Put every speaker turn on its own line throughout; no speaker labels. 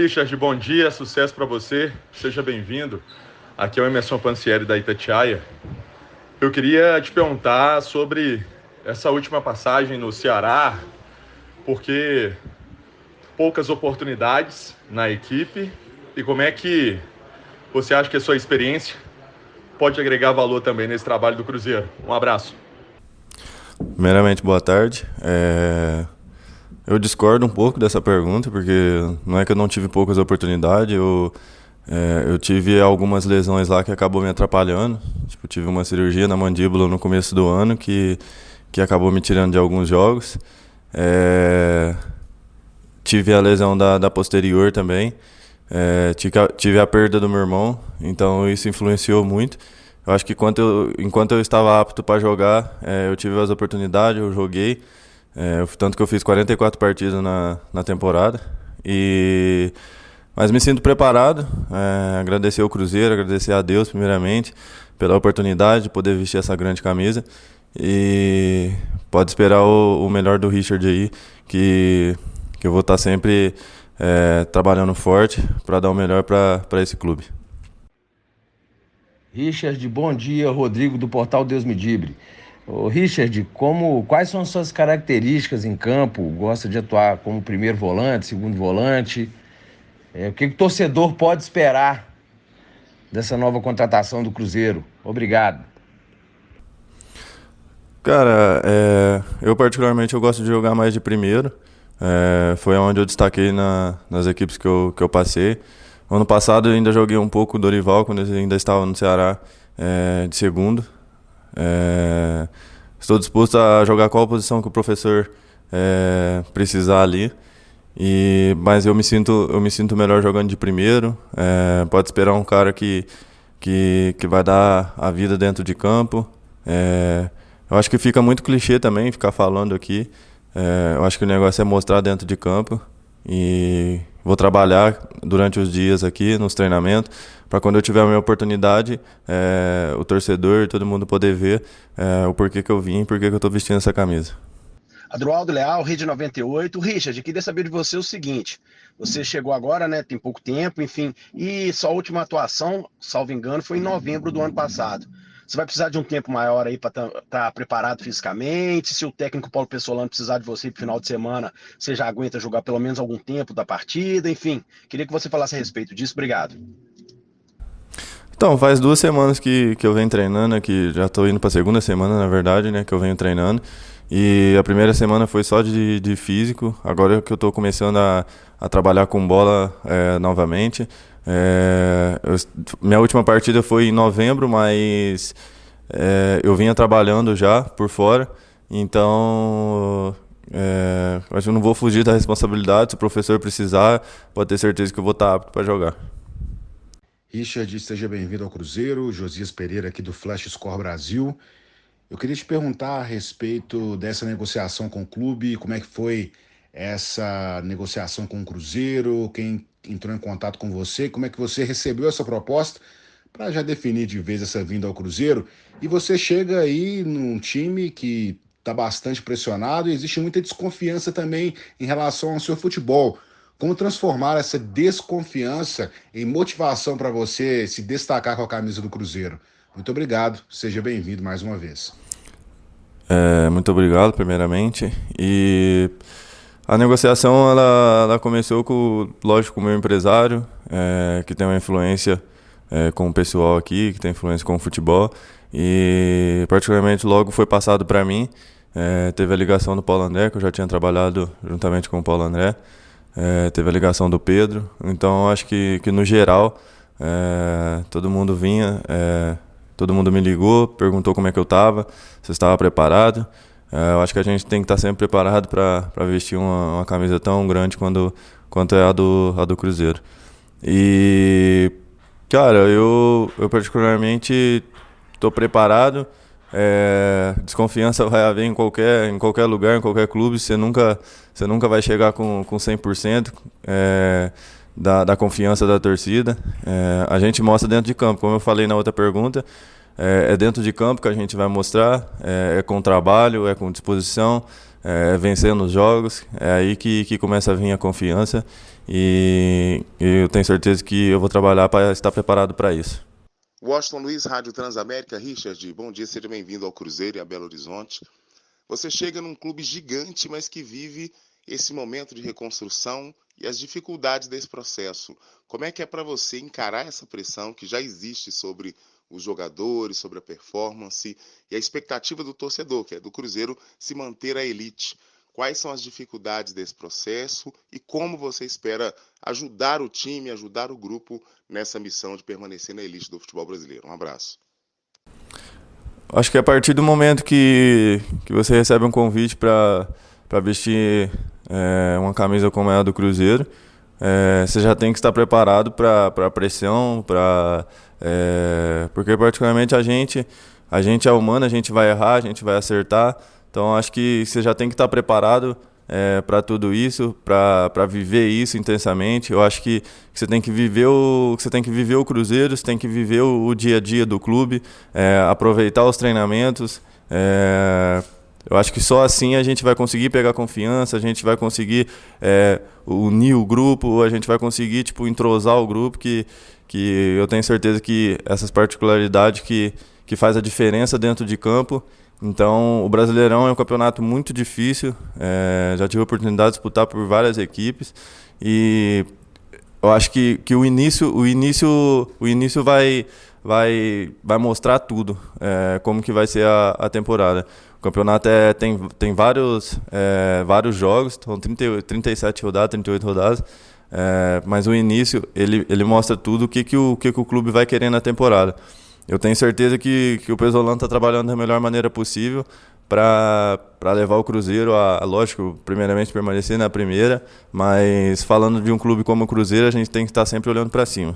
Richard, bom dia, sucesso para você, seja bem-vindo. Aqui é o Emerson Pancieri da Itatiaia. Eu queria te perguntar sobre essa última passagem no Ceará, porque poucas oportunidades na equipe e como é que você acha que a sua experiência pode agregar valor também nesse trabalho do Cruzeiro? Um abraço.
Primeiramente, boa tarde. É... Eu discordo um pouco dessa pergunta, porque não é que eu não tive poucas oportunidades, eu, é, eu tive algumas lesões lá que acabou me atrapalhando. Tipo, tive uma cirurgia na mandíbula no começo do ano que, que acabou me tirando de alguns jogos. É, tive a lesão da, da posterior também. É, tive a perda do meu irmão, então isso influenciou muito. Eu acho que enquanto eu, enquanto eu estava apto para jogar, é, eu tive as oportunidades, eu joguei. É, tanto que eu fiz 44 partidas na, na temporada. E, mas me sinto preparado. É, agradecer ao Cruzeiro, agradecer a Deus, primeiramente, pela oportunidade de poder vestir essa grande camisa. E pode esperar o, o melhor do Richard aí, que, que eu vou estar sempre é, trabalhando forte para dar o melhor para esse clube.
Richard, bom dia. Rodrigo do portal Deus Me Dibre. Ô, Richard, como, quais são as suas características em campo? Gosta de atuar como primeiro volante, segundo volante? É, o que, o torcedor pode esperar dessa nova contratação do Cruzeiro? Obrigado.
Cara, é, eu particularmente eu gosto de jogar mais de primeiro. É, foi onde eu destaquei na, nas equipes que eu, que eu passei. Ano passado eu ainda joguei um pouco do Dorival, quando ele ainda estava no Ceará, é, de segundo. É, estou disposto a jogar qual posição que o professor é, precisar ali. E, mas eu me sinto eu me sinto melhor jogando de primeiro. É, pode esperar um cara que, que, que vai dar a vida dentro de campo. É, eu acho que fica muito clichê também ficar falando aqui. É, eu acho que o negócio é mostrar dentro de campo e vou trabalhar durante os dias aqui nos treinamentos para quando eu tiver a minha oportunidade, é, o torcedor, todo mundo poder ver é, o porquê que eu vim, porquê que eu estou vestindo essa camisa.
Adroaldo Leal, Rede 98. Richard, queria saber de você o seguinte: você chegou agora, né? Tem pouco tempo, enfim, e sua última atuação, salvo engano, foi em novembro do ano passado. Você vai precisar de um tempo maior aí para estar tá, tá preparado fisicamente. Se o técnico Paulo Pessolano precisar de você no final de semana, você já aguenta jogar pelo menos algum tempo da partida. Enfim, queria que você falasse a respeito disso. Obrigado.
Então, faz duas semanas que, que eu venho treinando aqui, já estou indo para a segunda semana, na verdade, né, que eu venho treinando. E a primeira semana foi só de, de físico, agora que eu estou começando a, a trabalhar com bola é, novamente. É, eu, minha última partida foi em novembro, mas é, eu vinha trabalhando já por fora, então é, acho que eu não vou fugir da responsabilidade. Se o professor precisar, pode ter certeza que eu vou estar apto para jogar.
Richard, seja bem-vindo ao Cruzeiro. Josias Pereira aqui do Flash Score Brasil. Eu queria te perguntar a respeito dessa negociação com o clube, como é que foi essa negociação com o Cruzeiro, quem entrou em contato com você, como é que você recebeu essa proposta para já definir de vez essa vinda ao Cruzeiro. E você chega aí num time que está bastante pressionado e existe muita desconfiança também em relação ao seu futebol. Como transformar essa desconfiança em motivação para você se destacar com a camisa do Cruzeiro? Muito obrigado, seja bem-vindo mais uma vez.
É, muito obrigado, primeiramente. E a negociação ela, ela começou com, lógico, com o meu empresário, é, que tem uma influência é, com o pessoal aqui, que tem influência com o futebol. E, particularmente, logo foi passado para mim. É, teve a ligação do Paulo André, que eu já tinha trabalhado juntamente com o Paulo André. É, teve a ligação do Pedro. Então, acho que, que no geral, é, todo mundo vinha, é, todo mundo me ligou, perguntou como é que eu estava, se eu estava preparado. É, eu acho que a gente tem que estar sempre preparado para vestir uma, uma, camisa tão grande quando, quanto é a do, a do Cruzeiro. E, cara, eu, eu particularmente estou preparado. É, desconfiança vai haver em qualquer, em qualquer lugar, em qualquer clube. Você nunca, você nunca vai chegar com, com 100% é, da, da confiança da torcida. É, a gente mostra dentro de campo, como eu falei na outra pergunta. É, é, dentro de campo que a gente vai mostrar, é, é com trabalho, é com disposição, é, é vencendo os jogos, é aí que, que começa a vir a confiança e, e eu tenho certeza que eu vou trabalhar para estar preparado para isso.
Washington Luiz, Rádio Transamérica. Richard, bom dia, seja bem-vindo ao Cruzeiro e a Belo Horizonte. Você chega num clube gigante, mas que vive esse momento de reconstrução e as dificuldades desse processo. Como é que é para você encarar essa pressão que já existe sobre os jogadores, sobre a performance e a expectativa do torcedor, que é do Cruzeiro, se manter a elite? Quais são as dificuldades desse processo e como você espera ajudar o time, ajudar o grupo nessa missão de permanecer na elite do futebol brasileiro? Um abraço.
Acho que a partir do momento que, que você recebe um convite para vestir é, uma camisa como é a do Cruzeiro, é, você já tem que estar preparado para a pressão, para é, porque particularmente a gente a gente é humano, a gente vai errar, a gente vai acertar. Então acho que você já tem que estar preparado é, para tudo isso, para viver isso intensamente. Eu acho que, você tem que viver o que você tem que viver o Cruzeiro, você tem que viver o, o dia a dia do clube, é, aproveitar os treinamentos. É, eu acho que só assim a gente vai conseguir pegar confiança, a gente vai conseguir é, unir o grupo, a gente vai conseguir tipo entrosar o grupo que que eu tenho certeza que essas particularidades que que faz a diferença dentro de campo então, o Brasileirão é um campeonato muito difícil. É, já tive a oportunidade de disputar por várias equipes e eu acho que, que o início, o início, o início vai, vai, vai mostrar tudo, é, como que vai ser a, a temporada. O campeonato é, tem, tem vários, é, vários jogos, são 30, 37 rodadas, 38 rodadas, é, mas o início ele, ele mostra tudo o que, que, o, que, que o clube vai querer na temporada eu tenho certeza que, que o Pesolano está trabalhando da melhor maneira possível para levar o Cruzeiro a, lógico, primeiramente permanecer na primeira, mas falando de um clube como o Cruzeiro, a gente tem que estar tá sempre olhando para cima.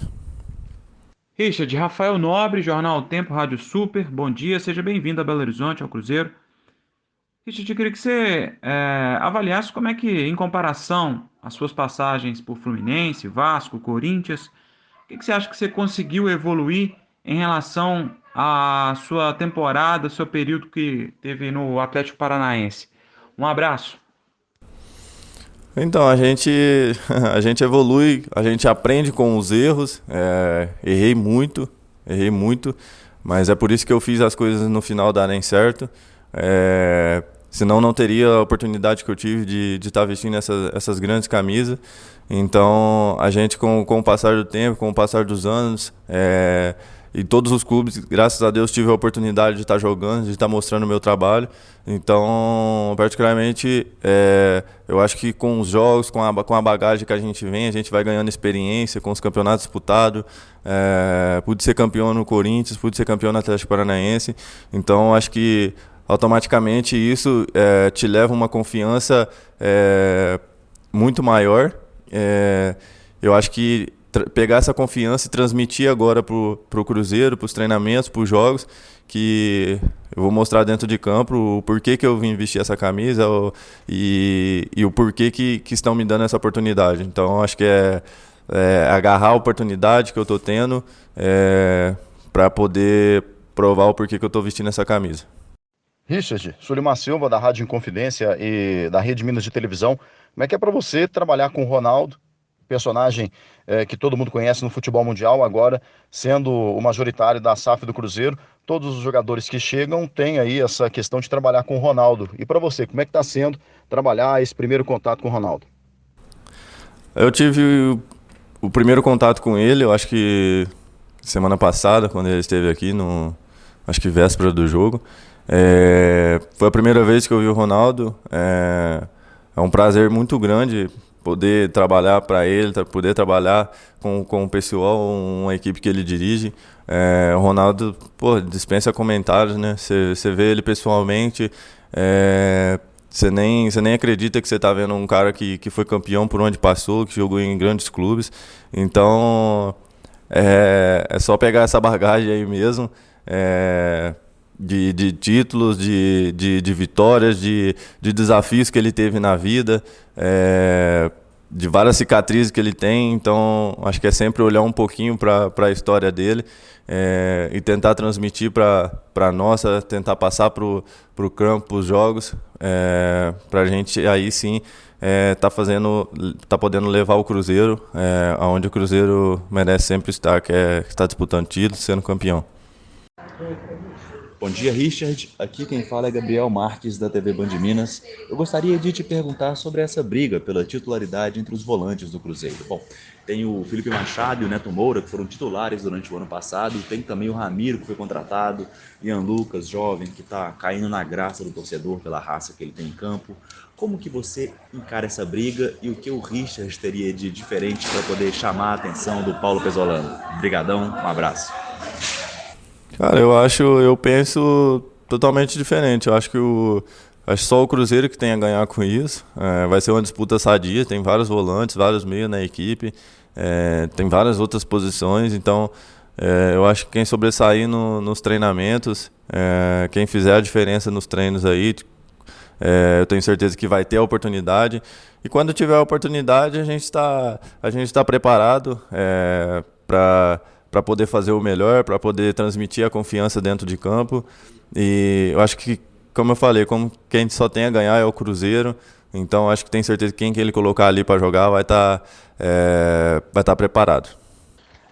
Richard, Rafael Nobre, Jornal Tempo, Rádio Super, bom dia, seja bem-vindo a Belo Horizonte, ao Cruzeiro. Richard, eu queria que você é, avaliasse como é que, em comparação às suas passagens por Fluminense, Vasco, Corinthians, o que, que você acha que você conseguiu evoluir em relação à sua temporada, seu período que teve no Atlético Paranaense. Um abraço.
Então, a gente, a gente evolui, a gente aprende com os erros. É, errei muito, errei muito, mas é por isso que eu fiz as coisas no final darem certo. É, senão não teria a oportunidade que eu tive de, estar tá vestindo essas, essas grandes camisas. Então, a gente, com, com o passar do tempo, com o passar dos anos, é, e todos os clubes, graças a Deus, tive a oportunidade de estar jogando, de estar mostrando o meu trabalho. Então, particularmente, é, eu acho que com os jogos, com a, com a bagagem que a gente vem, a gente vai ganhando experiência com os campeonatos disputados. É, pude ser campeão no Corinthians, pude ser campeão no Atlético Paranaense. Então, acho que automaticamente isso é, te leva uma confiança é, muito maior. É, eu acho que pegar essa confiança e transmitir agora pro, pro Cruzeiro, pros treinamentos, pros jogos, que eu vou mostrar dentro de campo o porquê que eu vim vestir essa camisa o, e, e o porquê que, que estão me dando essa oportunidade. Então, acho que é, é agarrar a oportunidade que eu estou tendo é, para poder provar o porquê que eu estou vestindo essa camisa.
Richard, Sulimar Silva, da Rádio Inconfidência e da Rede Minas de Televisão. Como é que é para você trabalhar com o Ronaldo personagem é, que todo mundo conhece no futebol mundial, agora sendo o majoritário da SAF do Cruzeiro. Todos os jogadores que chegam têm aí essa questão de trabalhar com o Ronaldo. E para você, como é que está sendo trabalhar esse primeiro contato com o Ronaldo?
Eu tive o primeiro contato com ele, eu acho que semana passada, quando ele esteve aqui, no, acho que véspera do jogo. É, foi a primeira vez que eu vi o Ronaldo. É, é um prazer muito grande poder trabalhar para ele, poder trabalhar com, com o pessoal, uma equipe que ele dirige. É, o Ronaldo, pô, dispensa comentários, né? Você vê ele pessoalmente, você é, nem, nem acredita que você está vendo um cara que, que foi campeão por onde passou, que jogou em grandes clubes. Então, é, é só pegar essa bagagem aí mesmo. É, de, de títulos, de, de, de vitórias, de, de desafios que ele teve na vida. É, de várias cicatrizes que ele tem, então acho que é sempre olhar um pouquinho para a história dele é, e tentar transmitir para a nossa, tentar passar para o campo, para os jogos, é, para a gente aí sim é, tá fazendo, tá podendo levar o Cruzeiro é, aonde o Cruzeiro merece sempre estar, que é estar disputando título, sendo campeão.
Bom dia, Richard. Aqui quem fala é Gabriel Marques, da TV Band Minas. Eu gostaria de te perguntar sobre essa briga pela titularidade entre os volantes do Cruzeiro. Bom, tem o Felipe Machado e o Neto Moura, que foram titulares durante o ano passado. Tem também o Ramiro, que foi contratado. Ian Lucas, jovem, que está caindo na graça do torcedor pela raça que ele tem em campo. Como que você encara essa briga e o que o Richard teria de diferente para poder chamar a atenção do Paulo Pesolano? Obrigadão, um abraço.
Cara, eu acho, eu penso totalmente diferente. Eu acho que o acho só o Cruzeiro que tem a ganhar com isso. É, vai ser uma disputa sadia, tem vários volantes, vários meios na equipe, é, tem várias outras posições, então é, eu acho que quem sobressair no, nos treinamentos, é, quem fizer a diferença nos treinos aí, é, eu tenho certeza que vai ter a oportunidade. E quando tiver a oportunidade, a gente está está preparado é, para para poder fazer o melhor, para poder transmitir a confiança dentro de campo. E eu acho que, como eu falei, como quem só tem a ganhar é o Cruzeiro. Então acho que tem certeza que quem que ele colocar ali para jogar vai estar tá, é, vai estar tá preparado.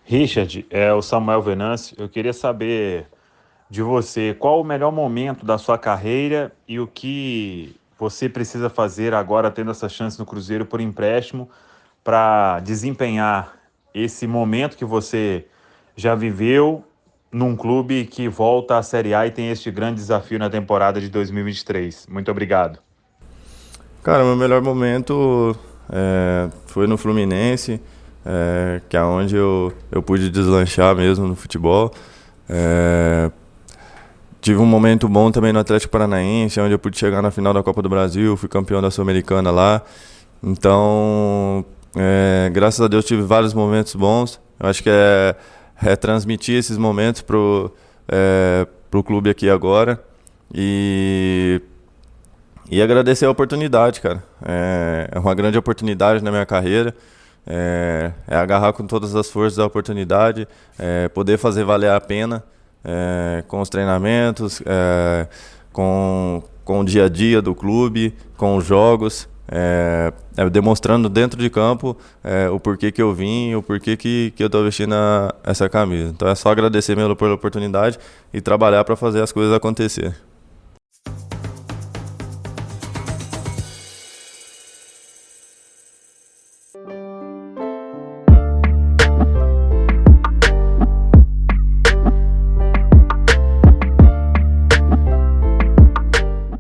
Richard, é o Samuel Venâncio. Eu queria saber de você qual o melhor momento da sua carreira e o que você precisa fazer agora tendo essa chance no Cruzeiro por empréstimo para desempenhar esse momento que você já viveu num clube que volta à Série A e tem este grande desafio na temporada de 2023. Muito obrigado.
Cara, meu melhor momento é, foi no Fluminense, é, que é onde eu, eu pude deslanchar mesmo no futebol. É, tive um momento bom também no Atlético Paranaense, onde eu pude chegar na final da Copa do Brasil, fui campeão da Sul-Americana lá. Então, é, graças a Deus tive vários momentos bons. Eu acho que é é, transmitir esses momentos pro, é, pro clube aqui agora e, e agradecer a oportunidade, cara. É, é uma grande oportunidade na minha carreira. É, é agarrar com todas as forças a oportunidade, é, poder fazer valer a pena é, com os treinamentos, é, com, com o dia a dia do clube, com os jogos é, demonstrando dentro de campo é, o porquê que eu vim, o porquê que, que eu estou vestindo a, essa camisa. Então é só agradecer mesmo pela oportunidade e trabalhar para fazer as coisas acontecer.